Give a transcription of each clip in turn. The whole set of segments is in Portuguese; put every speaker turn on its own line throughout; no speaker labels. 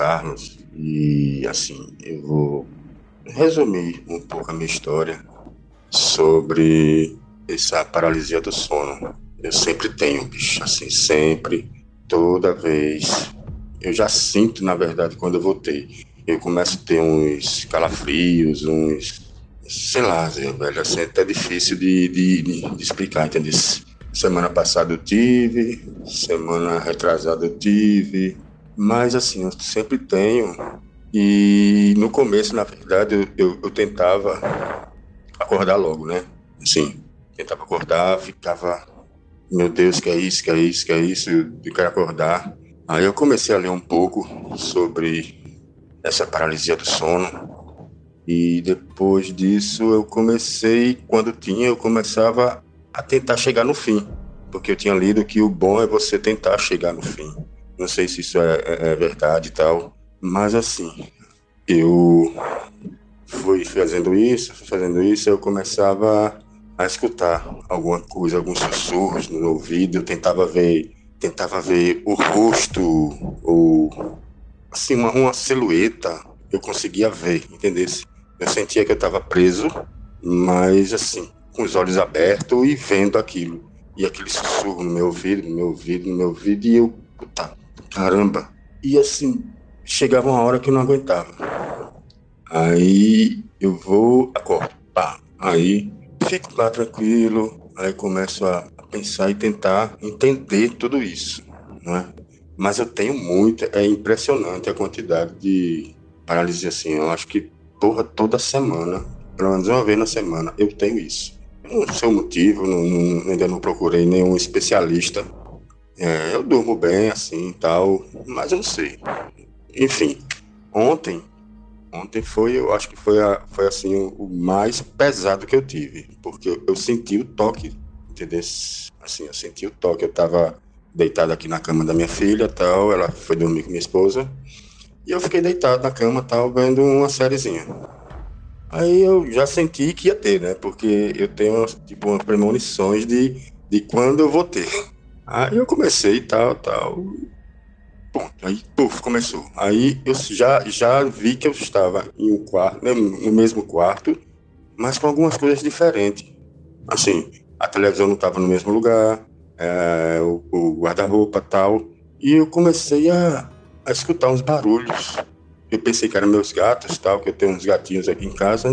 Carlos e assim, eu vou resumir um pouco a minha história sobre essa paralisia do sono. Eu sempre tenho, bicho, assim, sempre, toda vez. Eu já sinto, na verdade, quando eu vou ter. Eu começo a ter uns calafrios, uns. Sei lá, velho, assim, é até difícil de, de, de explicar, entendeu? Semana passada eu tive, semana retrasada eu tive, mas assim, eu sempre tenho. E no começo, na verdade, eu, eu, eu tentava acordar logo, né? Assim, tentava acordar, ficava, meu Deus, que é isso, que é isso, que é isso, eu quero acordar. Aí eu comecei a ler um pouco sobre essa paralisia do sono. E depois disso eu comecei, quando tinha, eu começava a tentar chegar no fim. Porque eu tinha lido que o bom é você tentar chegar no fim. Não sei se isso é, é, é verdade e tal. Mas assim, eu fui fazendo isso, fui fazendo isso, eu começava a escutar alguma coisa, alguns sussurros no ouvido, eu tentava ver, tentava ver o rosto ou assim uma, uma silhueta, eu conseguia ver, entendesse? Eu sentia que eu estava preso, mas assim, com os olhos abertos e vendo aquilo. E aquele sussurro no meu ouvido, no meu ouvido, no meu ouvido, e eu, caramba. E assim, chegava uma hora que eu não aguentava. Aí eu vou, acordo, pá. Aí fico lá tranquilo, aí começo a pensar e tentar entender tudo isso, não é? Mas eu tenho muito, é impressionante a quantidade de paralisia assim. Eu acho que porra, toda semana, pelo menos uma vez na semana, eu tenho isso. Não sei o motivo, não, não, ainda não procurei nenhum especialista. É, eu durmo bem assim tal, mas eu não sei. Enfim, ontem Ontem foi, eu acho que foi, a, foi assim, o, o, mais pesado que eu tive, porque eu, eu, senti o toque, entendeu? Assim, eu senti o toque, eu tava deitado aqui na cama da minha filha, tal, ela foi dormir com minha esposa, e eu fiquei deitado na cama, tal, vendo uma sériezinha. Aí eu já senti que ia ter, né? Porque eu tenho, tipo, umas premonições de, de quando eu vou ter. Aí eu comecei tal, tal, Ponto. Aí, puf, começou. Aí eu já, já vi que eu estava em um quarto, né, no mesmo quarto, mas com algumas coisas diferentes. Assim, a televisão não estava no mesmo lugar, é, o, o guarda-roupa tal. E eu comecei a, a escutar uns barulhos. Eu pensei que eram meus gatos, tal, que eu tenho uns gatinhos aqui em casa.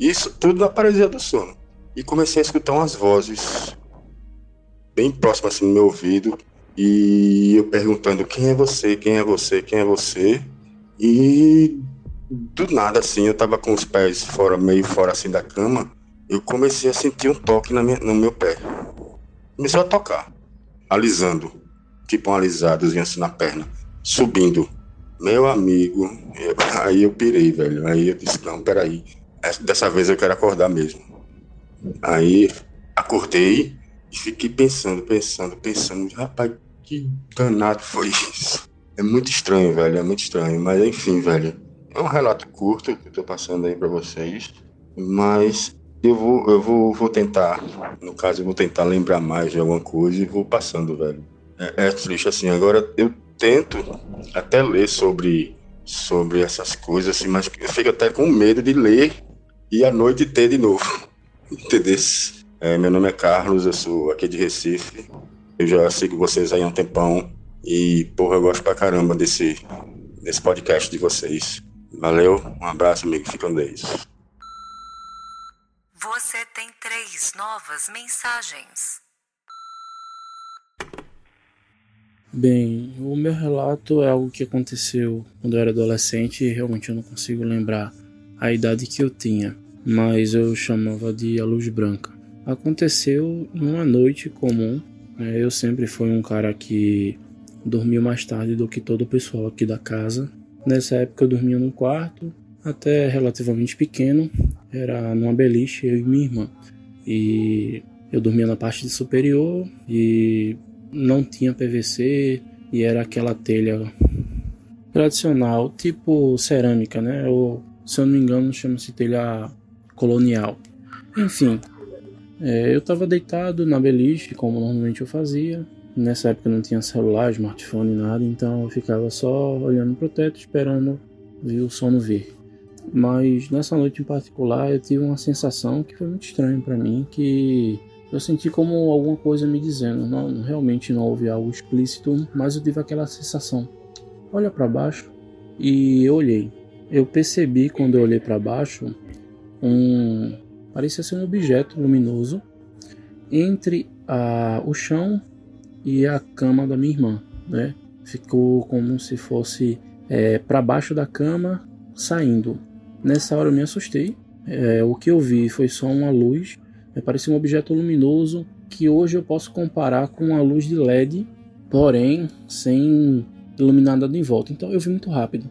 Isso tudo na paralisia do sono. E comecei a escutar umas vozes bem próximas assim no meu ouvido, e eu perguntando quem é você, quem é você, quem é você. E do nada, assim, eu tava com os pés fora, meio fora assim da cama, eu comecei a sentir um toque na minha, no meu pé. Começou a tocar, alisando, tipo um alisadozinho assim na perna, subindo. Meu amigo, eu, aí eu pirei, velho. Aí eu disse, não, peraí, dessa vez eu quero acordar mesmo. Aí acordei e fiquei pensando, pensando, pensando, rapaz, que danado foi isso? É muito estranho, velho, é muito estranho. Mas enfim, velho, é um relato curto que eu tô passando aí para vocês, mas eu vou, eu vou, vou tentar, no caso, eu vou tentar lembrar mais de alguma coisa e vou passando, velho. É, é triste assim. Agora eu tento até ler sobre sobre essas coisas, assim, mas eu fico até com medo de ler e à noite ter de novo. Entendeu? É, meu nome é Carlos, eu sou aqui de Recife. Eu já sigo vocês aí há um tempão e, porra, eu gosto pra caramba desse, desse podcast de vocês. Valeu, um abraço, amigo. Fica com Deus.
Você tem três novas mensagens.
Bem, o meu relato é algo que aconteceu quando eu era adolescente e realmente eu não consigo lembrar a idade que eu tinha, mas eu chamava de a luz branca. Aconteceu em uma noite comum. Né? Eu sempre fui um cara que dormia mais tarde do que todo o pessoal aqui da casa. Nessa época eu dormia num quarto, até relativamente pequeno, era numa beliche, eu e minha irmã. E eu dormia na parte superior e não tinha PVC e era aquela telha tradicional, tipo cerâmica, né? Ou, se eu não me engano, chama-se telha colonial. Enfim, é, eu estava deitado na beliche, como normalmente eu fazia. Nessa época não tinha celular, smartphone, nada, então eu ficava só olhando pro teto, esperando ver o sono vir. Mas nessa noite em particular eu tive uma sensação que foi muito estranha para mim, que eu senti como alguma coisa me dizendo, não, realmente não houve algo explícito, mas eu tive aquela sensação. Olha para baixo e eu olhei. Eu percebi quando eu olhei para baixo um parecia ser um objeto luminoso entre a, o chão e a cama da minha irmã, né? Ficou como se fosse é, para baixo da cama saindo. Nessa hora eu me assustei. É, o que eu vi foi só uma luz é, parecia um objeto luminoso que hoje eu posso comparar com a luz de LED, porém sem iluminar nada em volta. Então eu vi muito rápido.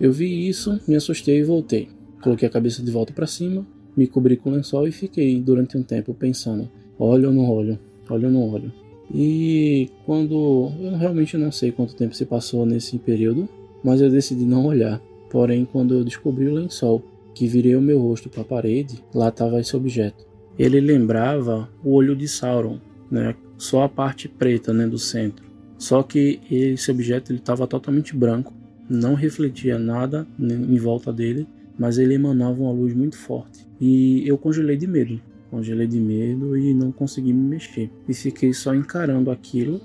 Eu vi isso, me assustei e voltei. Coloquei a cabeça de volta para cima, me cobri com lençol e fiquei durante um tempo pensando: olho ou não olho, olho ou não olho. E quando eu realmente não sei quanto tempo se passou nesse período, mas eu decidi não olhar. Porém, quando eu descobri o lençol, que virei o meu rosto para a parede, lá estava esse objeto ele lembrava o olho de Sauron, né? Só a parte preta, né, do centro. Só que esse objeto estava totalmente branco, não refletia nada em volta dele, mas ele emanava uma luz muito forte. E eu congelei de medo, congelei de medo e não consegui me mexer. E fiquei só encarando aquilo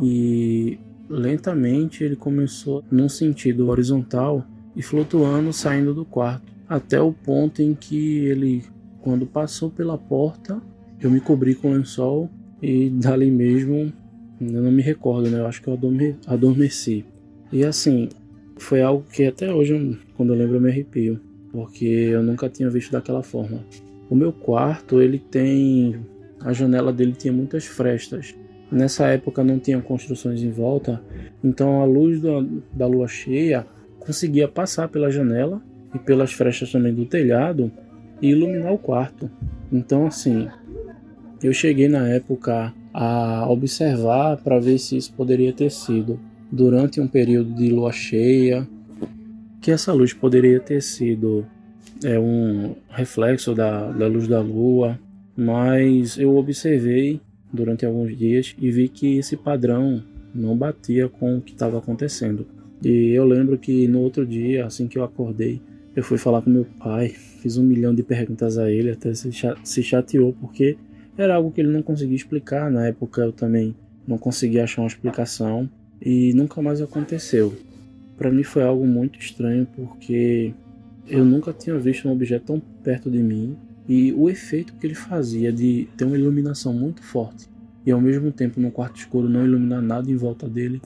e lentamente ele começou num sentido horizontal e flutuando saindo do quarto, até o ponto em que ele quando passou pela porta, eu me cobri com o lençol e dali mesmo, eu não me recordo, né? Eu acho que eu adormeci. E assim, foi algo que até hoje, quando eu lembro, eu me arrepio, porque eu nunca tinha visto daquela forma. O meu quarto, ele tem. A janela dele tinha muitas frestas. Nessa época não tinha construções em volta, então a luz da, da lua cheia conseguia passar pela janela e pelas frestas também do telhado e iluminar o quarto. Então, assim, eu cheguei na época a observar para ver se isso poderia ter sido durante um período de lua cheia, que essa luz poderia ter sido é, um reflexo da, da luz da lua, mas eu observei durante alguns dias e vi que esse padrão não batia com o que estava acontecendo. E eu lembro que no outro dia, assim que eu acordei, eu fui falar com meu pai, fiz um milhão de perguntas a ele, até se chateou porque era algo que ele não conseguia explicar. Na época eu também não conseguia achar uma explicação e nunca mais aconteceu. Para mim foi algo muito estranho porque eu nunca tinha visto um objeto tão perto de mim e o efeito que ele fazia de ter uma iluminação muito forte e ao mesmo tempo no quarto escuro não iluminar nada em volta dele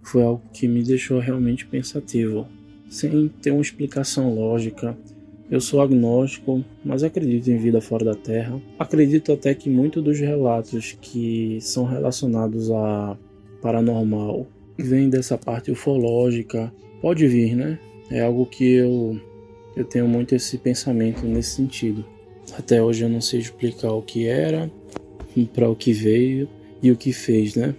foi algo que me deixou realmente pensativo sem ter uma explicação lógica. Eu sou agnóstico, mas acredito em vida fora da Terra. Acredito até que muitos dos relatos que são relacionados a paranormal vêm dessa parte ufológica. Pode vir, né? É algo que eu, eu tenho muito esse pensamento nesse sentido. Até hoje eu não sei explicar o que era, para o que veio e o que fez, né?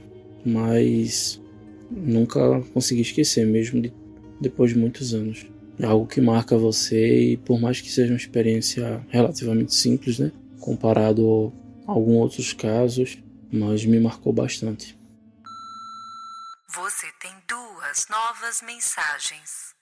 Mas nunca consegui esquecer, mesmo de depois de muitos anos. É algo que marca você e por mais que seja uma experiência relativamente simples, né, comparado a alguns outros casos, mas me marcou bastante.
Você tem duas novas mensagens.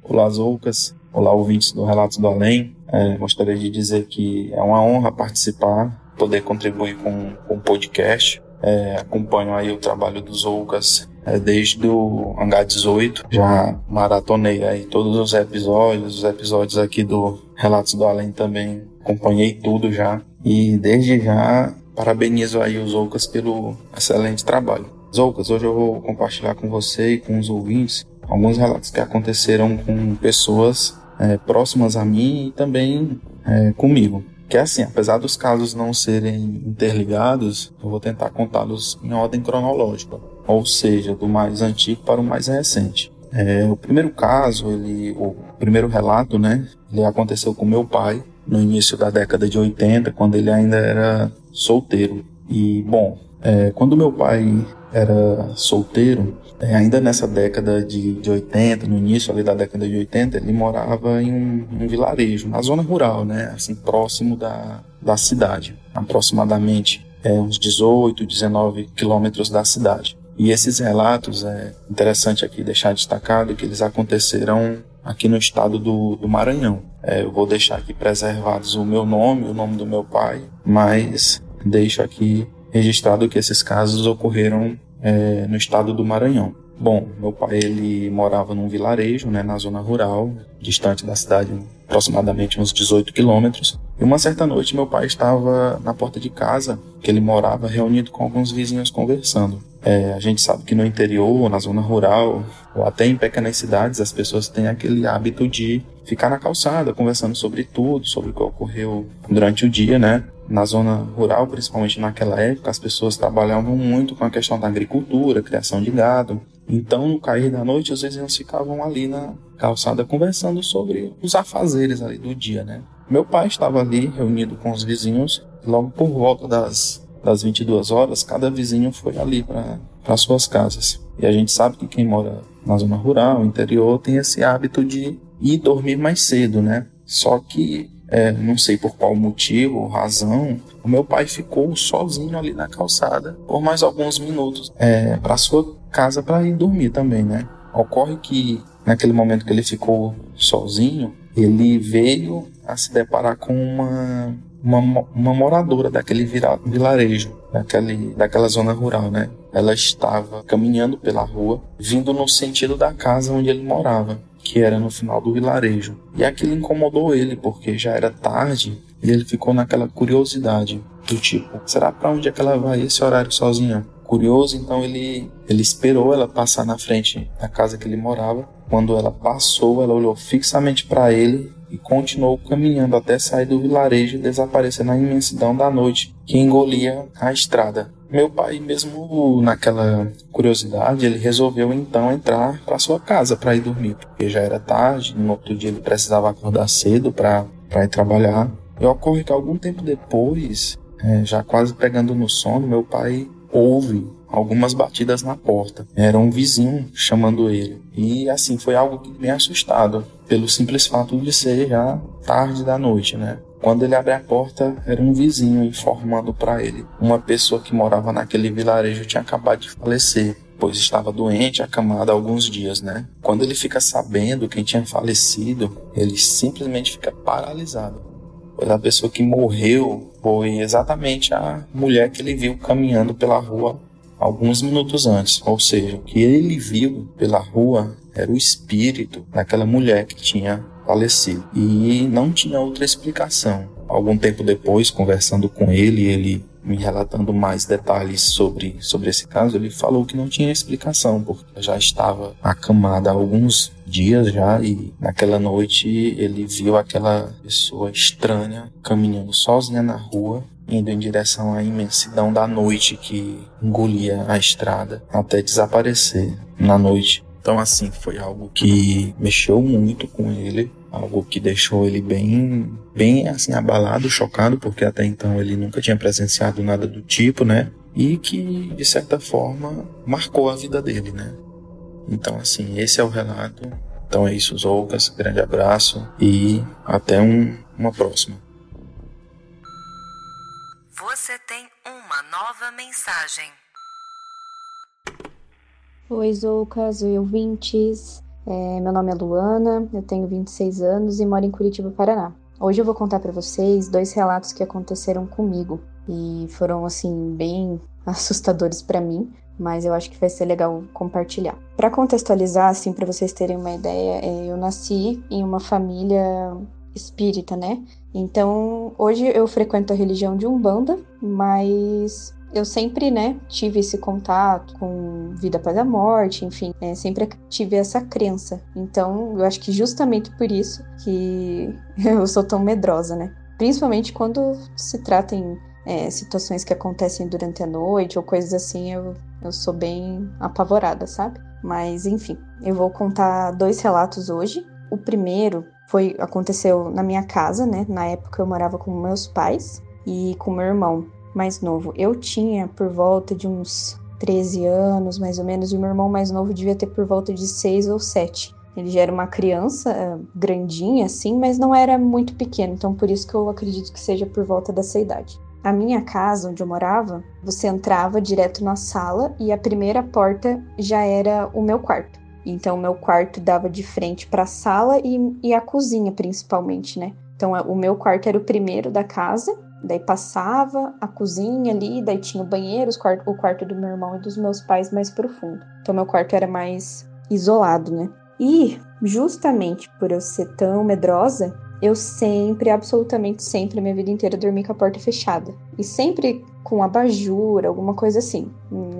Olá, Zoucas. Olá, ouvintes do Relatos do Além. É, gostaria de dizer que é uma honra participar, poder contribuir com, o podcast. É, acompanho aí o trabalho dos Zoucas é, desde o Hangar 18, já maratonei aí todos os episódios, os episódios aqui do Relatos do Além também, acompanhei tudo já. E desde já, parabenizo aí os Oucas pelo excelente trabalho. Zoucas, hoje eu vou compartilhar com você e com os ouvintes alguns relatos que aconteceram com pessoas é, próximas a mim e também é, comigo. Que é assim, apesar dos casos não serem interligados, eu vou tentar contá-los em ordem cronológica, ou seja, do mais antigo para o mais recente. É, o primeiro caso, ele, o primeiro relato, né, ele aconteceu com meu pai no início da década de 80, quando ele ainda era solteiro. E, bom, é, quando meu pai era solteiro, é, ainda nessa década de, de 80, no início ali da década de 80, ele morava em um, um, vilarejo, na zona rural, né? Assim, próximo da, da cidade, aproximadamente é, uns 18, 19 quilômetros da cidade. E esses relatos, é interessante aqui deixar destacado que eles aconteceram aqui no estado do, do Maranhão. É, eu vou deixar aqui preservados o meu nome, o nome do meu pai, mas deixo aqui registrado que esses casos ocorreram é, no estado do Maranhão. Bom, meu pai ele morava num vilarejo, né, na zona rural, distante da cidade, aproximadamente uns 18 quilômetros. E uma certa noite meu pai estava na porta de casa que ele morava, reunido com alguns vizinhos conversando. É, a gente sabe que no interior, na zona rural, ou até em pequenas cidades, as pessoas têm aquele hábito de ficar na calçada, conversando sobre tudo, sobre o que ocorreu durante o dia, né? na zona rural, principalmente naquela época, as pessoas trabalhavam muito com a questão da agricultura, criação de gado. Então, no cair da noite, os vizinhos ficavam ali na calçada conversando sobre os afazeres ali do dia, né? Meu pai estava ali reunido com os vizinhos, logo por volta das, das 22 horas, cada vizinho foi ali para suas casas. E a gente sabe que quem mora na zona rural, interior, tem esse hábito de ir dormir mais cedo, né? Só que é, não sei por qual motivo ou razão, o meu pai ficou sozinho ali na calçada por mais alguns minutos é, para sua casa para ir dormir também, né? Ocorre que naquele momento que ele ficou sozinho, ele veio a se deparar com uma uma, uma moradora daquele vira, vilarejo, daquele, daquela zona rural, né? Ela estava caminhando pela rua, vindo no sentido da casa onde ele morava que era no final do vilarejo. E aquilo incomodou ele, porque já era tarde e ele ficou naquela curiosidade do tipo, será para onde é que ela vai esse horário sozinha? Curioso, então ele ele esperou ela passar na frente da casa que ele morava. Quando ela passou, ela olhou fixamente para ele e continuou caminhando até sair do vilarejo e desaparecer na imensidão da noite que engolia a estrada. Meu pai, mesmo naquela curiosidade, ele resolveu então entrar para sua casa para ir dormir, porque já era tarde, no outro dia ele precisava acordar cedo para ir trabalhar. E ocorre que algum tempo depois, é, já quase pegando no sono, meu pai ouve algumas batidas na porta. Era um vizinho chamando ele. E assim, foi algo que me assustado, pelo simples fato de ser já tarde da noite, né? Quando ele abre a porta, era um vizinho informando para ele. Uma pessoa que morava naquele vilarejo tinha acabado de falecer, pois estava doente, acamada há alguns dias, né? Quando ele fica sabendo quem tinha falecido, ele simplesmente fica paralisado. Pois a pessoa que morreu foi exatamente a mulher que ele viu caminhando pela rua alguns minutos antes. Ou seja, o que ele viu pela rua era o espírito daquela mulher que tinha falecido. E não tinha outra explicação. Algum tempo depois, conversando com ele, ele me relatando mais detalhes sobre, sobre esse caso, ele falou que não tinha explicação, porque já estava acamada há alguns dias já e naquela noite ele viu aquela pessoa estranha caminhando sozinha na rua, indo em direção à imensidão da noite que engolia a estrada até desaparecer na noite. Então, assim, foi algo que mexeu muito com ele, algo que deixou ele bem, bem assim abalado, chocado, porque até então ele nunca tinha presenciado nada do tipo, né? E que de certa forma marcou a vida dele, né? Então, assim, esse é o relato. Então é isso, Zoucas. Grande abraço e até um, uma próxima.
Você tem uma nova mensagem.
Oi, Zoucas, oi, ouvintes. É, meu nome é Luana, eu tenho 26 anos e moro em Curitiba, Paraná. Hoje eu vou contar para vocês dois relatos que aconteceram comigo e foram, assim, bem assustadores para mim, mas eu acho que vai ser legal compartilhar. Para contextualizar, assim, para vocês terem uma ideia, é, eu nasci em uma família espírita, né? Então, hoje eu frequento a religião de Umbanda, mas eu sempre, né, tive esse contato com vida após a morte, enfim, é, sempre tive essa crença. Então, eu acho que justamente por isso que eu sou tão medrosa, né? Principalmente quando se trata em é, situações que acontecem durante a noite ou coisas assim, eu, eu sou bem apavorada, sabe? Mas, enfim, eu vou contar dois relatos hoje. O primeiro foi aconteceu na minha casa, né? Na época eu morava com meus pais e com meu irmão mais novo. Eu tinha por volta de uns 13 anos, mais ou menos, e o meu irmão mais novo devia ter por volta de 6 ou 7. Ele já era uma criança eh, grandinha, assim, mas não era muito pequeno, então por isso que eu acredito que seja por volta dessa idade. A minha casa, onde eu morava, você entrava direto na sala e a primeira porta já era o meu quarto. Então, o meu quarto dava de frente para a sala e, e a cozinha, principalmente, né? Então, o meu quarto era o primeiro da casa Daí passava a cozinha ali, daí tinha o banheiro, o quarto do meu irmão e dos meus pais mais profundo. Então meu quarto era mais isolado, né? E justamente por eu ser tão medrosa, eu sempre, absolutamente sempre, minha vida inteira dormi com a porta fechada. E sempre com abajur, alguma coisa assim.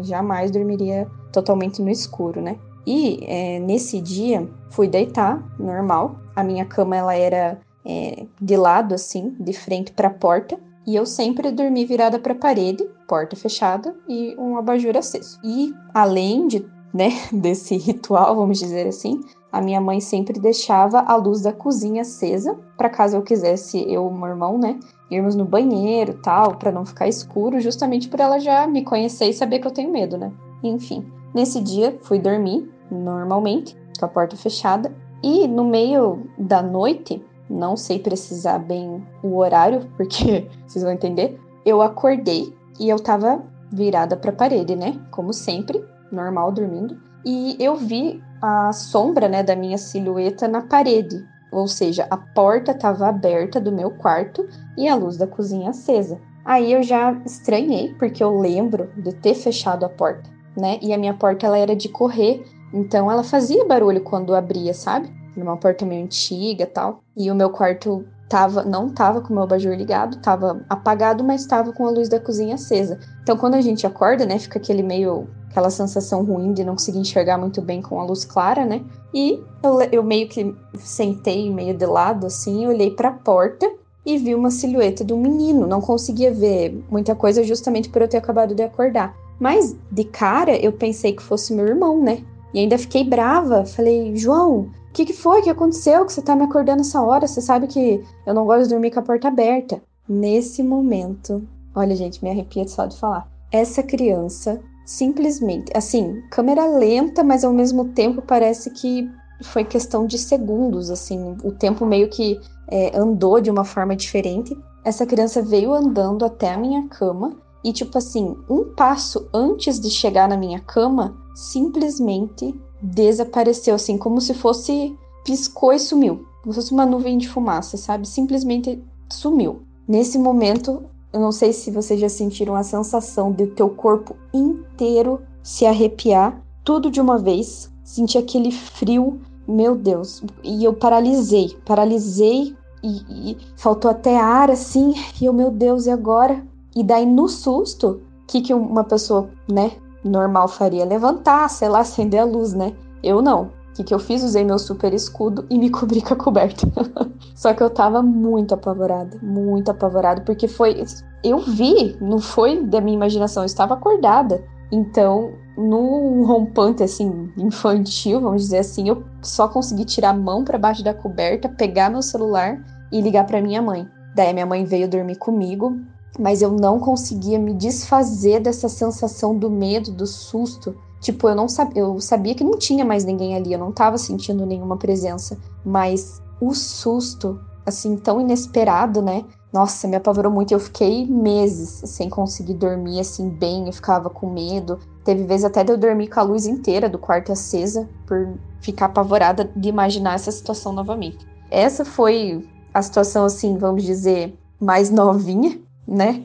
Jamais dormiria totalmente no escuro, né? E é, nesse dia fui deitar, normal. A minha cama ela era é, de lado, assim, de frente para a porta. E eu sempre dormi virada para a parede, porta fechada e um abajur aceso. E além de, né, desse ritual, vamos dizer assim, a minha mãe sempre deixava a luz da cozinha acesa, para caso eu quisesse, eu e meu irmão, né, irmos no banheiro tal, para não ficar escuro, justamente por ela já me conhecer e saber que eu tenho medo, né? Enfim, nesse dia fui dormir normalmente, com a porta fechada, e no meio da noite não sei precisar bem o horário, porque vocês vão entender. Eu acordei e eu tava virada para a parede, né? Como sempre, normal dormindo. E eu vi a sombra, né, da minha silhueta na parede. Ou seja, a porta estava aberta do meu quarto e a luz da cozinha acesa. Aí eu já estranhei, porque eu lembro de ter fechado a porta, né? E a minha porta ela era de correr, então ela fazia barulho quando abria, sabe? Numa porta meio antiga tal. E o meu quarto tava, não tava com o meu abajur ligado, tava apagado, mas tava com a luz da cozinha acesa. Então quando a gente acorda, né, fica aquele meio aquela sensação ruim de não conseguir enxergar muito bem com a luz clara, né? E eu, eu meio que sentei meio de lado assim, olhei para a porta e vi uma silhueta de um menino. Não conseguia ver muita coisa justamente por eu ter acabado de acordar. Mas de cara eu pensei que fosse meu irmão, né? E ainda fiquei brava. Falei, João, que, que foi? O que aconteceu? Que você tá me acordando essa hora? Você sabe que eu não gosto de dormir com a porta aberta. Nesse momento, olha, gente, me arrepia só de falar. Essa criança simplesmente, assim, câmera lenta, mas ao mesmo tempo parece que foi questão de segundos, assim, o tempo meio que é, andou de uma forma diferente. Essa criança veio andando até a minha cama e, tipo assim, um passo antes de chegar na minha cama, simplesmente desapareceu, assim, como se fosse. piscou e sumiu. Como se fosse uma nuvem de fumaça, sabe? Simplesmente sumiu. Nesse momento, eu não sei se vocês já sentiram a sensação de teu corpo inteiro se arrepiar, tudo de uma vez. Sentir aquele frio, meu Deus. E eu paralisei, paralisei e, e faltou até ar assim. E eu, meu Deus, e agora? E daí no susto, o que, que uma pessoa, né, normal faria levantar, sei lá, acender a luz, né? Eu não. O que, que eu fiz? Usei meu super escudo e me cobri com a coberta. Só que eu tava muito apavorada, muito apavorada, porque foi. Eu vi, não foi da minha imaginação, eu estava acordada. Então, num rompante assim, infantil, vamos dizer assim, eu só consegui tirar a mão para baixo da coberta, pegar meu celular e ligar para minha mãe. Daí minha mãe veio dormir comigo, mas eu não conseguia me desfazer dessa sensação do medo, do susto. Tipo, eu não sabia, eu sabia que não tinha mais ninguém ali, eu não tava sentindo nenhuma presença, mas o susto, assim, tão inesperado, né? Nossa, me apavorou muito. Eu fiquei meses sem conseguir dormir assim bem, eu ficava com medo. Teve vezes até de eu dormir com a luz inteira do quarto acesa por ficar apavorada de imaginar essa situação novamente. Essa foi a situação assim, vamos dizer, mais novinha né?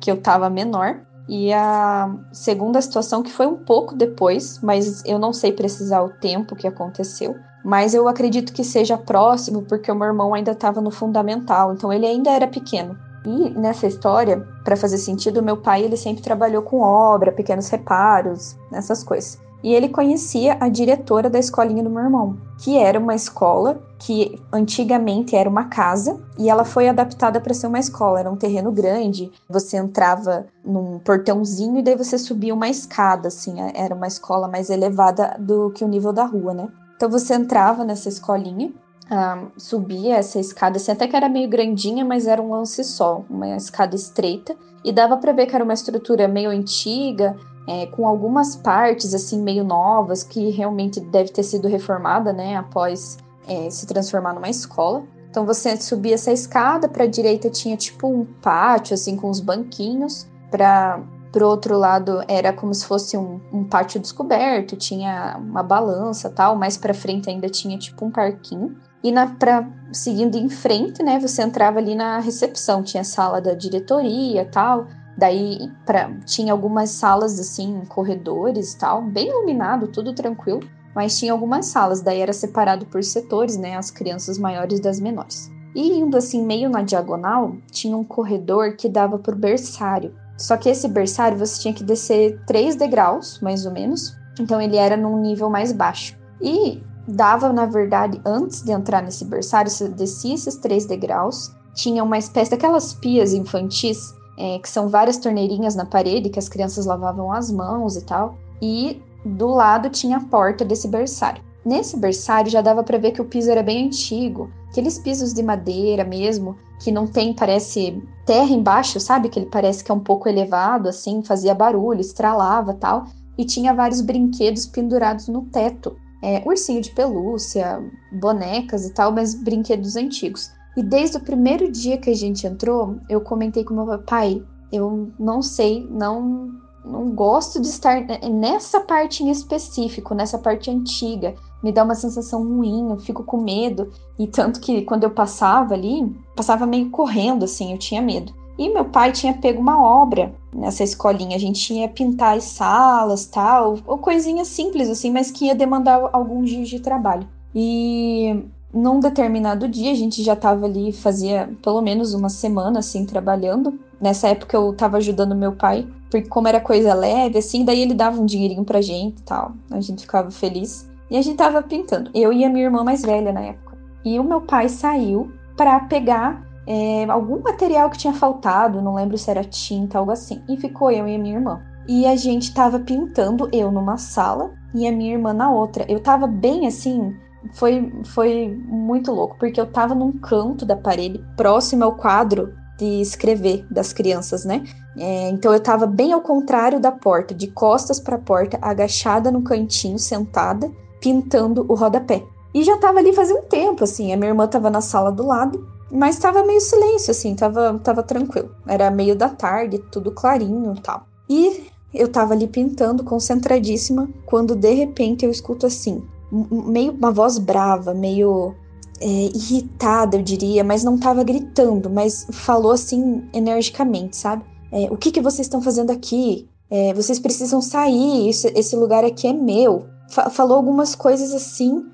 Que eu tava menor. E a segunda situação, que foi um pouco depois, mas eu não sei precisar o tempo que aconteceu, mas eu acredito que seja próximo, porque o meu irmão ainda estava no fundamental, então ele ainda era pequeno. E nessa história, para fazer sentido, meu pai ele sempre trabalhou com obra, pequenos reparos, essas coisas. E ele conhecia a diretora da escolinha do meu irmão, que era uma escola que antigamente era uma casa e ela foi adaptada para ser uma escola. Era um terreno grande, você entrava num portãozinho e daí você subia uma escada, assim, era uma escola mais elevada do que o nível da rua, né? Então você entrava nessa escolinha ah, subia essa escada, assim, até que era meio grandinha, mas era um lance só, uma escada estreita, e dava para ver que era uma estrutura meio antiga, é, com algumas partes assim meio novas, que realmente deve ter sido reformada, né, após é, se transformar numa escola. Então você subia essa escada, para a direita tinha tipo um pátio assim com os banquinhos, para pro outro lado era como se fosse um, um pátio descoberto, tinha uma balança tal, mais para frente ainda tinha tipo um parquinho. E na, pra, seguindo em frente, né, você entrava ali na recepção, tinha sala da diretoria tal. Daí pra, tinha algumas salas assim, corredores tal, bem iluminado, tudo tranquilo. Mas tinha algumas salas, daí era separado por setores, né, as crianças maiores das menores. E indo assim meio na diagonal, tinha um corredor que dava pro berçário. Só que esse berçário você tinha que descer três degraus, mais ou menos. Então ele era num nível mais baixo. E dava, na verdade, antes de entrar nesse berçário, você descia esses três degraus, tinha uma espécie daquelas pias infantis, é, que são várias torneirinhas na parede que as crianças lavavam as mãos e tal, e do lado tinha a porta desse berçário. Nesse berçário já dava para ver que o piso era bem antigo, aqueles pisos de madeira mesmo, que não tem, parece, terra embaixo, sabe? Que ele parece que é um pouco elevado, assim, fazia barulho, estralava tal. E tinha vários brinquedos pendurados no teto é, ursinho de pelúcia, bonecas e tal, mas brinquedos antigos. E desde o primeiro dia que a gente entrou, eu comentei com meu pai, eu não sei, não não gosto de estar nessa parte em específico, nessa parte antiga. Me dá uma sensação ruim, eu fico com medo. E tanto que quando eu passava ali, passava meio correndo, assim, eu tinha medo. E meu pai tinha pego uma obra nessa escolinha. A gente ia pintar as salas, tal, ou coisinhas simples assim, mas que ia demandar alguns dias de trabalho. E num determinado dia, a gente já estava ali, fazia pelo menos uma semana assim trabalhando. Nessa época eu estava ajudando meu pai, porque como era coisa leve assim, daí ele dava um dinheirinho pra gente, tal. A gente ficava feliz. E a gente tava pintando. Eu e a minha irmã mais velha na época. E o meu pai saiu para pegar é, algum material que tinha faltado, não lembro se era tinta, algo assim. E ficou eu e a minha irmã. E a gente tava pintando, eu numa sala e a minha irmã na outra. Eu tava bem assim, foi, foi muito louco, porque eu tava num canto da parede, próximo ao quadro de escrever das crianças, né? É, então eu tava bem ao contrário da porta, de costas para a porta, agachada no cantinho, sentada, pintando o rodapé. E já tava ali fazia um tempo, assim. A minha irmã tava na sala do lado mas tava meio silêncio, assim, tava, tava tranquilo. Era meio da tarde, tudo clarinho e tal. E eu tava ali pintando, concentradíssima, quando de repente eu escuto assim, meio uma voz brava, meio é, irritada, eu diria, mas não tava gritando, mas falou assim energicamente, sabe? É, o que que vocês estão fazendo aqui? É, vocês precisam sair, esse, esse lugar aqui é meu. Fa falou algumas coisas assim,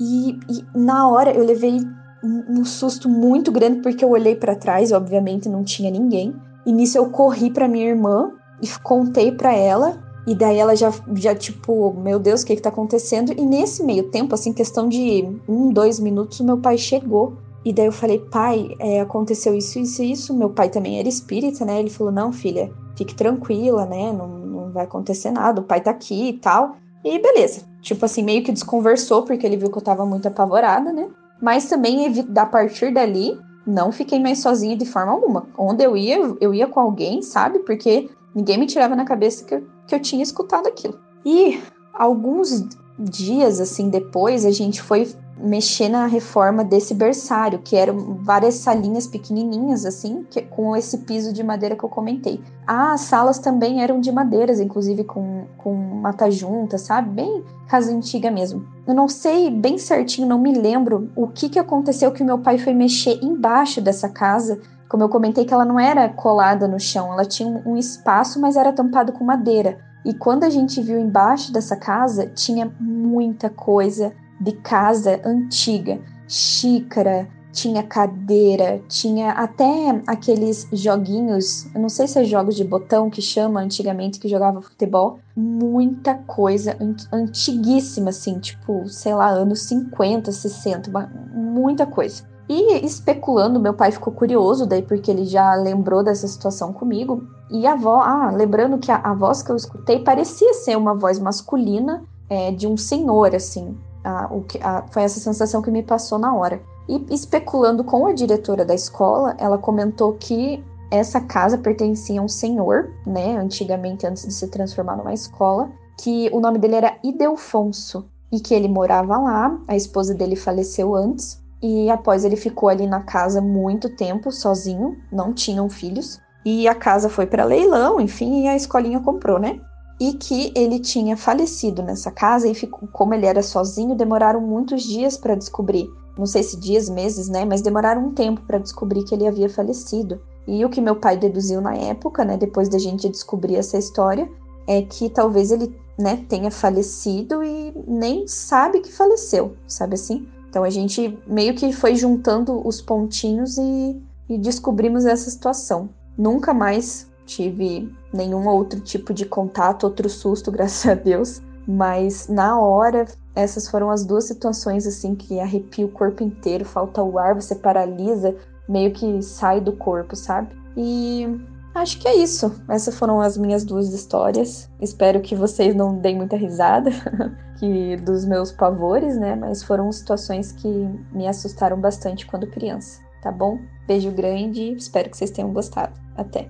e, e na hora eu levei um susto muito grande porque eu olhei para trás, obviamente não tinha ninguém. E nisso eu corri para minha irmã e contei para ela. E daí ela já, já tipo, meu Deus, o que que tá acontecendo? E nesse meio tempo, assim, questão de um, dois minutos, o meu pai chegou. E daí eu falei, pai, é, aconteceu isso, isso e isso. Meu pai também era espírita, né? Ele falou, não, filha, fique tranquila, né? Não, não vai acontecer nada, o pai tá aqui e tal. E beleza. Tipo assim, meio que desconversou, porque ele viu que eu tava muito apavorada, né? mas também a partir dali não fiquei mais sozinha de forma alguma. Onde eu ia, eu ia com alguém, sabe? Porque ninguém me tirava na cabeça que eu, que eu tinha escutado aquilo. E alguns dias assim depois, a gente foi mexer na reforma desse berçário, que eram várias salinhas pequenininhas assim, que, com esse piso de madeira que eu comentei. As salas também eram de madeiras, inclusive com, com mata junta, sabe? Bem casa antiga mesmo. Eu não sei bem certinho, não me lembro o que, que aconteceu que meu pai foi mexer embaixo dessa casa Como eu comentei que ela não era colada no chão, ela tinha um espaço, mas era tampado com madeira. E quando a gente viu embaixo dessa casa, tinha muita coisa de casa antiga, xícara, tinha cadeira, tinha até aqueles joguinhos, eu não sei se é jogos de botão que chama antigamente que jogava futebol, muita coisa antiguíssima assim, tipo, sei lá, anos 50, 60, muita coisa. E especulando, meu pai ficou curioso daí porque ele já lembrou dessa situação comigo. E a voz, ah, lembrando que a, a voz que eu escutei parecia ser uma voz masculina é, de um senhor, assim. A, o que, a, foi essa sensação que me passou na hora. E especulando com a diretora da escola, ela comentou que essa casa pertencia a um senhor, né, antigamente antes de se transformar numa escola, que o nome dele era Idelfonso e que ele morava lá, a esposa dele faleceu antes e após ele ficou ali na casa muito tempo sozinho, não tinham filhos, e a casa foi para leilão, enfim, e a escolinha comprou, né? E que ele tinha falecido nessa casa e ficou, como ele era sozinho, demoraram muitos dias para descobrir não sei se dias, meses, né? Mas demoraram um tempo para descobrir que ele havia falecido. E o que meu pai deduziu na época, né, depois da gente descobrir essa história, é que talvez ele, né, tenha falecido e nem sabe que faleceu, sabe assim? Então a gente meio que foi juntando os pontinhos e, e descobrimos essa situação. Nunca mais tive nenhum outro tipo de contato, outro susto, graças a Deus. Mas na hora essas foram as duas situações assim que arrepia o corpo inteiro, falta o ar, você paralisa, meio que sai do corpo, sabe? E acho que é isso. Essas foram as minhas duas histórias. Espero que vocês não deem muita risada que dos meus pavores, né? Mas foram situações que me assustaram bastante quando criança, tá bom? Beijo grande, espero que vocês tenham gostado. Até.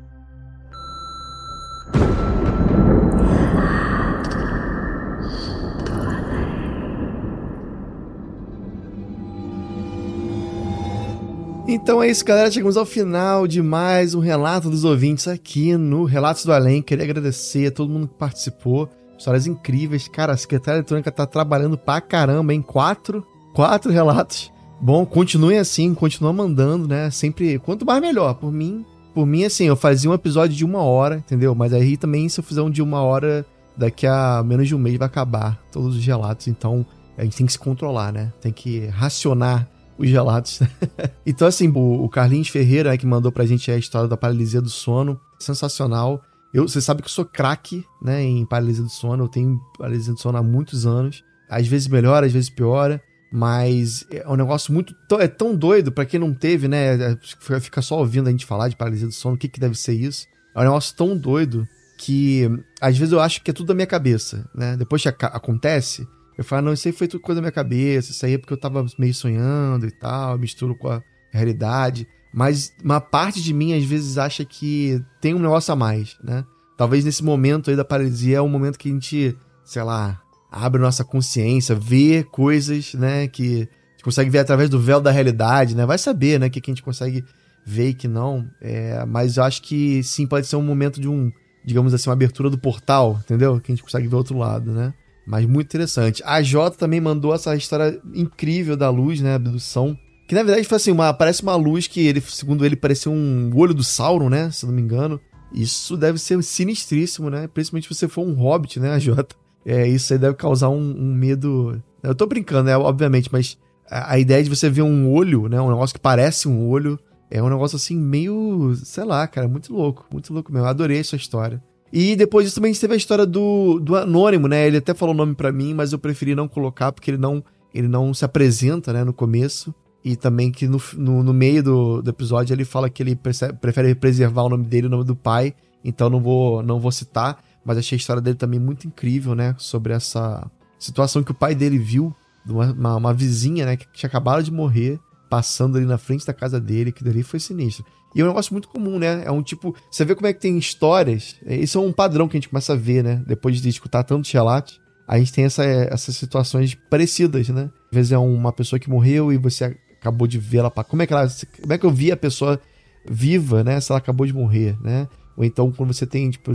Então é isso, galera. Chegamos ao final de mais um relato dos ouvintes aqui no Relatos do Além. Queria agradecer a todo mundo que participou. Histórias incríveis. Cara, a Secretaria Eletrônica tá trabalhando pra caramba em quatro, quatro relatos. Bom, continuem assim, continuem mandando, né? Sempre, quanto mais melhor. Por mim, por mim, assim, eu fazia um episódio de uma hora, entendeu? Mas aí também, se eu fizer um de uma hora, daqui a menos de um mês vai acabar todos os relatos. Então, a gente tem que se controlar, né? Tem que racionar os gelados. então, assim, o, Carlinhos Ferreira, né, que mandou pra gente a história da paralisia do sono, sensacional. Eu, você sabe que eu sou craque, né, em paralisia do sono. Eu tenho paralisia do sono há muitos anos. Às vezes melhora, às vezes piora. Mas é um negócio muito. É tão doido para quem não teve, né? É, fica só ouvindo a gente falar de paralisia do sono, o que, que deve ser isso. É um negócio tão doido que às vezes eu acho que é tudo da minha cabeça, né? Depois que acontece, eu falo, não, isso aí foi tudo coisa da minha cabeça, isso aí é porque eu tava meio sonhando e tal, misturo com a realidade. Mas uma parte de mim às vezes acha que tem um negócio a mais, né? Talvez nesse momento aí da paralisia é um momento que a gente, sei lá, abre nossa consciência, vê coisas, né, que a gente consegue ver através do véu da realidade, né? Vai saber, né, que, que a gente consegue ver e que não. É, mas eu acho que sim, pode ser um momento de um, digamos assim, uma abertura do portal, entendeu? Que a gente consegue ver outro lado, né? Mas muito interessante. A Jota também mandou essa história incrível da luz, né? Abdução. Que na verdade foi assim, uma, parece uma luz que ele, segundo ele, parecia um olho do Sauron, né? Se não me engano. Isso deve ser sinistríssimo, né? Principalmente se você for um hobbit, né, Jota? É, isso aí deve causar um, um medo. Eu tô brincando, né? Obviamente, mas a, a, ideia de você ver um olho, né? Um negócio que parece um olho, é um negócio assim meio. sei lá, cara, muito louco. Muito louco mesmo. Eu adorei essa história. E depois disso também a gente teve a história do, do Anônimo, né? Ele até falou o nome para mim, mas eu preferi não colocar porque ele não, ele não se apresenta, né, no começo. E também que no, no, no meio do, do episódio ele fala que ele prefere preservar o nome dele e o nome do pai. Então não vou, não vou citar. Mas achei a história dele também muito incrível, né? Sobre essa situação que o pai dele viu. Uma, uma, vizinha, né? Que tinha acabado de morrer. Passando ali na frente da casa dele. Que dali foi sinistro. E é um negócio muito comum, né? É um tipo. Você vê como é que tem histórias. Isso é um padrão que a gente começa a ver, né? Depois de escutar tantos relatos, a gente tem essa, essas situações parecidas, né? Às vezes é uma pessoa que morreu e você acabou de vê-la. Como é que ela. Como é que eu vi a pessoa viva, né? Se ela acabou de morrer, né? Ou então quando você tem, tipo,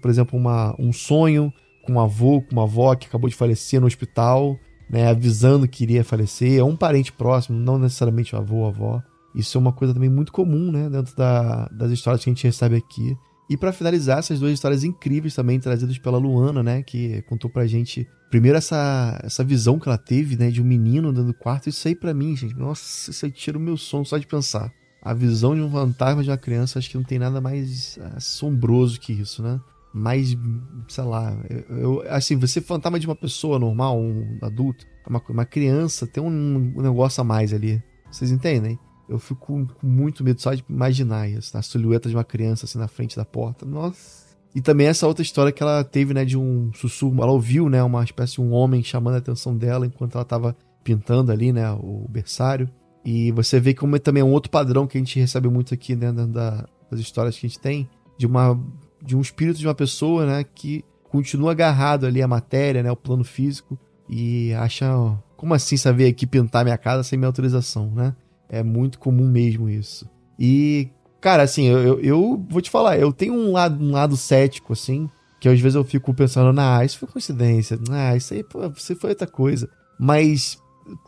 por exemplo, uma, um sonho com um avô, com uma avó que acabou de falecer no hospital, né? Avisando que iria falecer. É um parente próximo, não necessariamente avô ou avó. Isso é uma coisa também muito comum, né, dentro da, das histórias que a gente recebe aqui. E para finalizar, essas duas histórias incríveis também trazidas pela Luana, né, que contou pra gente primeiro essa, essa visão que ela teve, né, de um menino dentro do quarto. Isso aí para mim, gente, nossa, isso aí tira o meu sono só de pensar. A visão de um fantasma de uma criança, acho que não tem nada mais assombroso que isso, né? Mais, sei lá, eu, assim, você fantasma de uma pessoa normal, um adulto, uma, uma criança, tem um, um negócio a mais ali. Vocês entendem? Eu fico com muito medo só de imaginar isso, a silhueta de uma criança assim na frente da porta. Nossa. E também essa outra história que ela teve, né, de um sussurro, ela ouviu, né, uma espécie de um homem chamando a atenção dela enquanto ela estava pintando ali, né, o berçário. E você vê como é também um outro padrão que a gente recebe muito aqui, né, da, das histórias que a gente tem, de uma de um espírito de uma pessoa, né, que continua agarrado ali à matéria, né, ao plano físico e acha, como assim saber aqui pintar minha casa sem minha autorização, né? É muito comum mesmo isso. E, cara, assim, eu, eu, vou te falar, eu tenho um lado, um lado cético, assim, que às vezes eu fico pensando, ah, isso foi coincidência, ah, isso aí, pô, você foi outra coisa. Mas,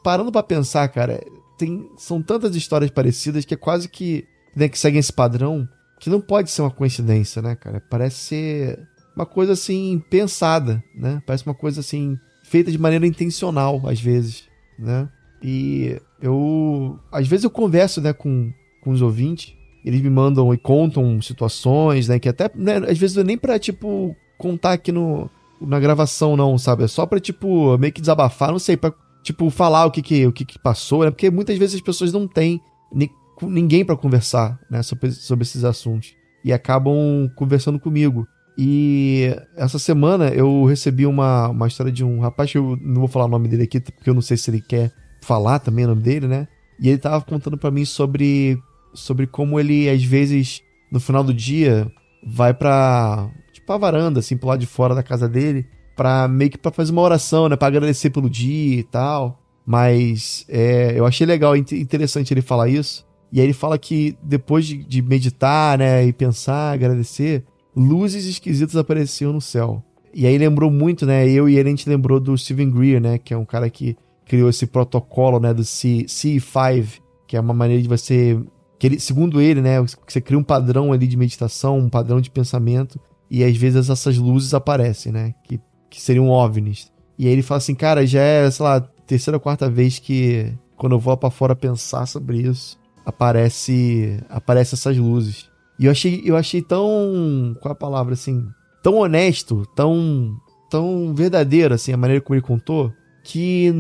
parando para pensar, cara, tem, são tantas histórias parecidas que é quase que, né, que seguem esse padrão, que não pode ser uma coincidência, né, cara? Parece ser uma coisa, assim, pensada, né? Parece uma coisa, assim, feita de maneira intencional, às vezes, né? E eu. Às vezes eu converso, né, com, com os ouvintes. Eles me mandam e contam situações, né? Que até, né, às vezes não é nem pra, tipo, contar aqui no, na gravação, não, sabe? É só pra, tipo, meio que desabafar, não sei, pra, tipo, falar o que que, o que, que passou, né? Porque muitas vezes as pessoas não têm ni, ninguém para conversar, né? Sobre, sobre esses assuntos. E acabam conversando comigo. E essa semana eu recebi uma, uma história de um rapaz que eu não vou falar o nome dele aqui, porque eu não sei se ele quer falar também o nome dele, né? E ele tava contando para mim sobre sobre como ele às vezes no final do dia vai para tipo a varanda assim pro lado de fora da casa dele para meio que para fazer uma oração, né, para agradecer pelo dia e tal. Mas é, eu achei legal, interessante ele falar isso. E aí ele fala que depois de, de meditar, né, e pensar, agradecer, luzes esquisitas apareciam no céu. E aí lembrou muito, né? Eu e ele a gente lembrou do Steven Greer, né? Que é um cara que criou esse protocolo, né, do C, C5, que é uma maneira de você, que ele, segundo ele, né, você cria um padrão ali de meditação, um padrão de pensamento, e às vezes essas luzes aparecem, né, que, que seriam OVNIs. E aí ele fala assim, cara, já é, sei lá, terceira ou quarta vez que quando eu vou para fora pensar sobre isso, aparece aparece essas luzes. E eu achei, eu achei tão, qual é a palavra assim, tão honesto, tão tão verdadeiro assim a maneira como ele contou, que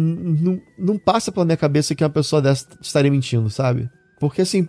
não passa pela minha cabeça que uma pessoa dessa estaria mentindo, sabe? Porque assim,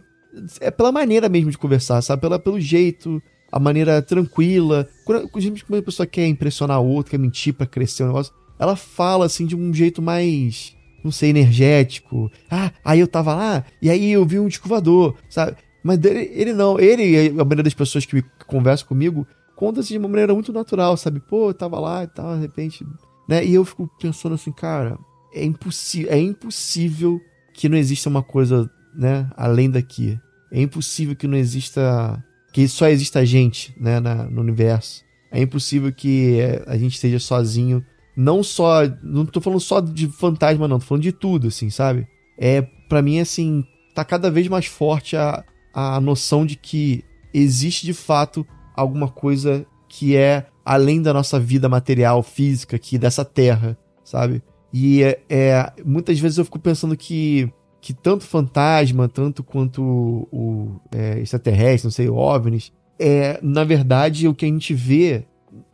é pela maneira mesmo de conversar, sabe? Pela, pelo jeito, a maneira tranquila. Quando, quando pessoa quer impressionar o outro, quer mentir para crescer o negócio, ela fala assim de um jeito mais, não sei, energético. Ah, aí eu tava lá e aí eu vi um descovador, sabe? Mas ele, ele não, ele, a maioria das pessoas que, conversam comigo, conta-se de uma maneira muito natural, sabe? Pô, eu tava lá e tal, de repente né? E eu fico pensando assim, cara, é impossível, é impossível que não exista uma coisa, né, além daqui. É impossível que não exista, que só exista a gente, né, na, no universo. É impossível que é, a gente esteja sozinho, não só, não tô falando só de fantasma não, tô falando de tudo, assim, sabe? É, para mim, assim, tá cada vez mais forte a, a noção de que existe de fato alguma coisa que é além da nossa vida material, física aqui, dessa terra, sabe? E é, é, muitas vezes eu fico pensando que, que tanto fantasma, tanto quanto o, o é, extraterrestre, não sei, OVNIs, é, na verdade, o que a gente vê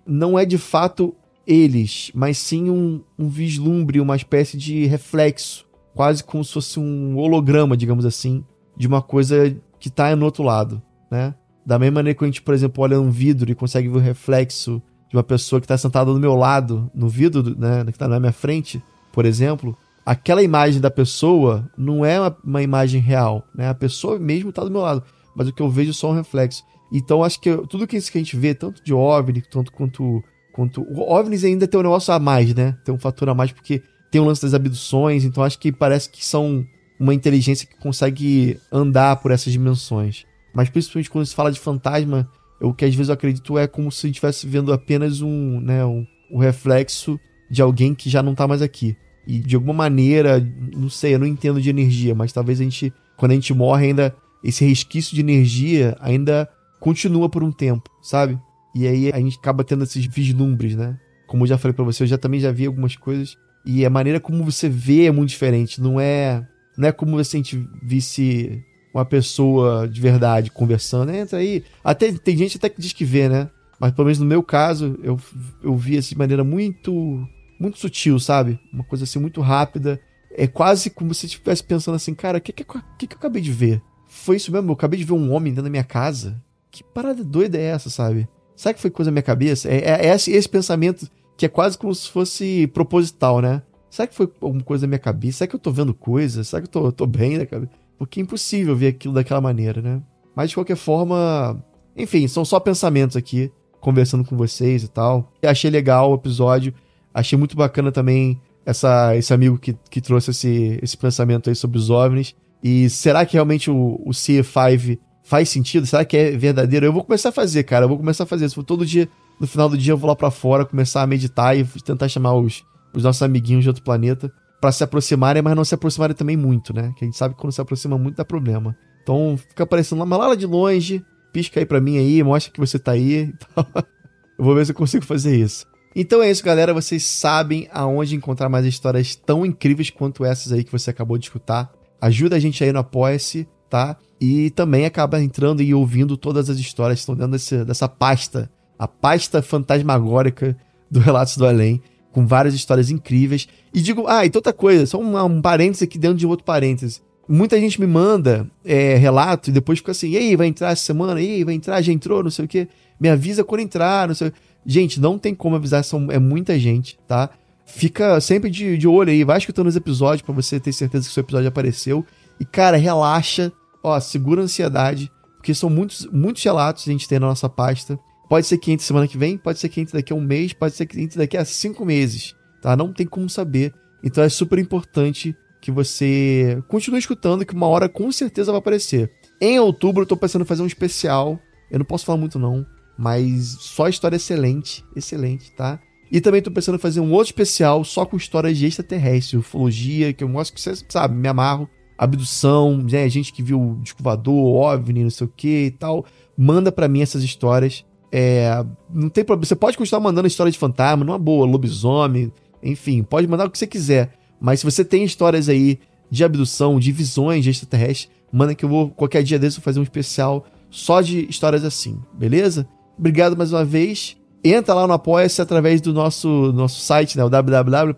não é de fato eles, mas sim um, um vislumbre, uma espécie de reflexo, quase como se fosse um holograma, digamos assim, de uma coisa que está no outro lado, né? Da mesma maneira que a gente, por exemplo, olha um vidro e consegue ver o reflexo de uma pessoa que está sentada do meu lado, no vidro, né, que está na minha frente, por exemplo, aquela imagem da pessoa não é uma, uma imagem real, né? A pessoa mesmo está do meu lado, mas o que eu vejo é só um reflexo. Então acho que tudo que a gente vê, tanto de OVNI, tanto quanto quanto o OVNIs ainda tem um negócio a mais, né? Tem um fator a mais porque tem o lance das abduções, então acho que parece que são uma inteligência que consegue andar por essas dimensões. Mas principalmente quando se fala de fantasma, o que às vezes eu acredito é como se estivesse vendo apenas um, né, um, um reflexo de alguém que já não tá mais aqui. E de alguma maneira, não sei, eu não entendo de energia, mas talvez a gente quando a gente morre ainda esse resquício de energia ainda continua por um tempo, sabe? E aí a gente acaba tendo esses vislumbres, né? Como eu já falei para você, eu já também já vi algumas coisas e a maneira como você vê é muito diferente, não é não é como se a gente visse uma pessoa de verdade conversando, entra aí. Até tem gente até que diz que vê, né? Mas pelo menos no meu caso, eu, eu vi assim de maneira muito muito sutil, sabe? Uma coisa assim muito rápida. É quase como se estivesse pensando assim, cara, o que, que, que, que eu acabei de ver? Foi isso mesmo? Eu acabei de ver um homem dentro da minha casa? Que parada doida é essa, sabe? Sabe que foi coisa da minha cabeça? É, é, é esse, esse pensamento que é quase como se fosse proposital, né? Será que foi alguma coisa da minha cabeça? Será que eu tô vendo coisas? Será que eu tô, tô bem, né, cara? Porque é impossível ver aquilo daquela maneira, né? Mas de qualquer forma, enfim, são só pensamentos aqui, conversando com vocês e tal. E achei legal o episódio. Achei muito bacana também essa, esse amigo que, que trouxe esse, esse pensamento aí sobre os OVNIs. E será que realmente o, o CE5 faz sentido? Será que é verdadeiro? Eu vou começar a fazer, cara. Eu vou começar a fazer isso. Todo dia, no final do dia, eu vou lá para fora, começar a meditar e tentar chamar os, os nossos amiguinhos de outro planeta para se aproximarem, mas não se aproximarem também muito, né? Que a gente sabe que quando se aproxima muito dá problema. Então fica aparecendo lá, mas lá de longe, pisca aí pra mim aí, mostra que você tá aí. eu vou ver se eu consigo fazer isso. Então é isso, galera. Vocês sabem aonde encontrar mais histórias tão incríveis quanto essas aí que você acabou de escutar. Ajuda a gente aí no Apoia-se, tá? E também acaba entrando e ouvindo todas as histórias que estão dentro desse, dessa pasta, a pasta fantasmagórica do Relatos do Além, com várias histórias incríveis. E digo, ah, e outra coisa, só um, um parênteses aqui dentro de outro parênteses. Muita gente me manda é, relato e depois fica assim, e aí, vai entrar essa semana? E aí, vai entrar? Já entrou? Não sei o quê. Me avisa quando entrar, não sei o quê. Gente, não tem como avisar, são, é muita gente, tá? Fica sempre de, de olho aí, vai escutando os episódios para você ter certeza que seu episódio apareceu. E, cara, relaxa, ó, segura a ansiedade, porque são muitos, muitos relatos que a gente tem na nossa pasta. Pode ser que entre semana que vem, pode ser que entre daqui a um mês, pode ser que entre daqui a cinco meses, tá? Não tem como saber. Então é super importante que você continue escutando, que uma hora com certeza vai aparecer. Em outubro eu tô pensando em fazer um especial. Eu não posso falar muito não, mas só história excelente, excelente, tá? E também tô pensando em fazer um outro especial só com histórias de extraterrestre, ufologia, que eu mostro que você sabe, me amarro. Abdução, né, gente que viu descovador, OVNI, não sei o que e tal. Manda para mim essas histórias. É, não tem problema. Você pode continuar mandando história de fantasma, numa boa, lobisomem, enfim, pode mandar o que você quiser. Mas se você tem histórias aí de abdução, de visões de extraterrestres, manda que eu vou, qualquer dia desse, eu vou fazer um especial só de histórias assim, beleza? Obrigado mais uma vez. Entra lá no Apoia-se através do nosso, nosso site, né? O www.apoia.se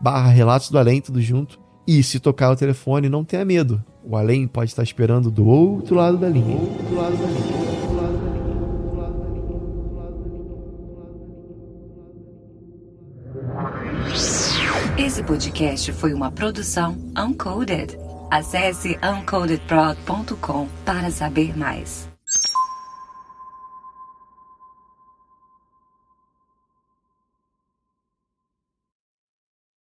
barra Relatos do Além, tudo junto. E se tocar o telefone, não tenha medo. O Além pode estar esperando do outro lado da linha. Outro lado da linha.
Esse podcast foi uma produção Uncoded. Acesse uncodedprod.com para saber mais.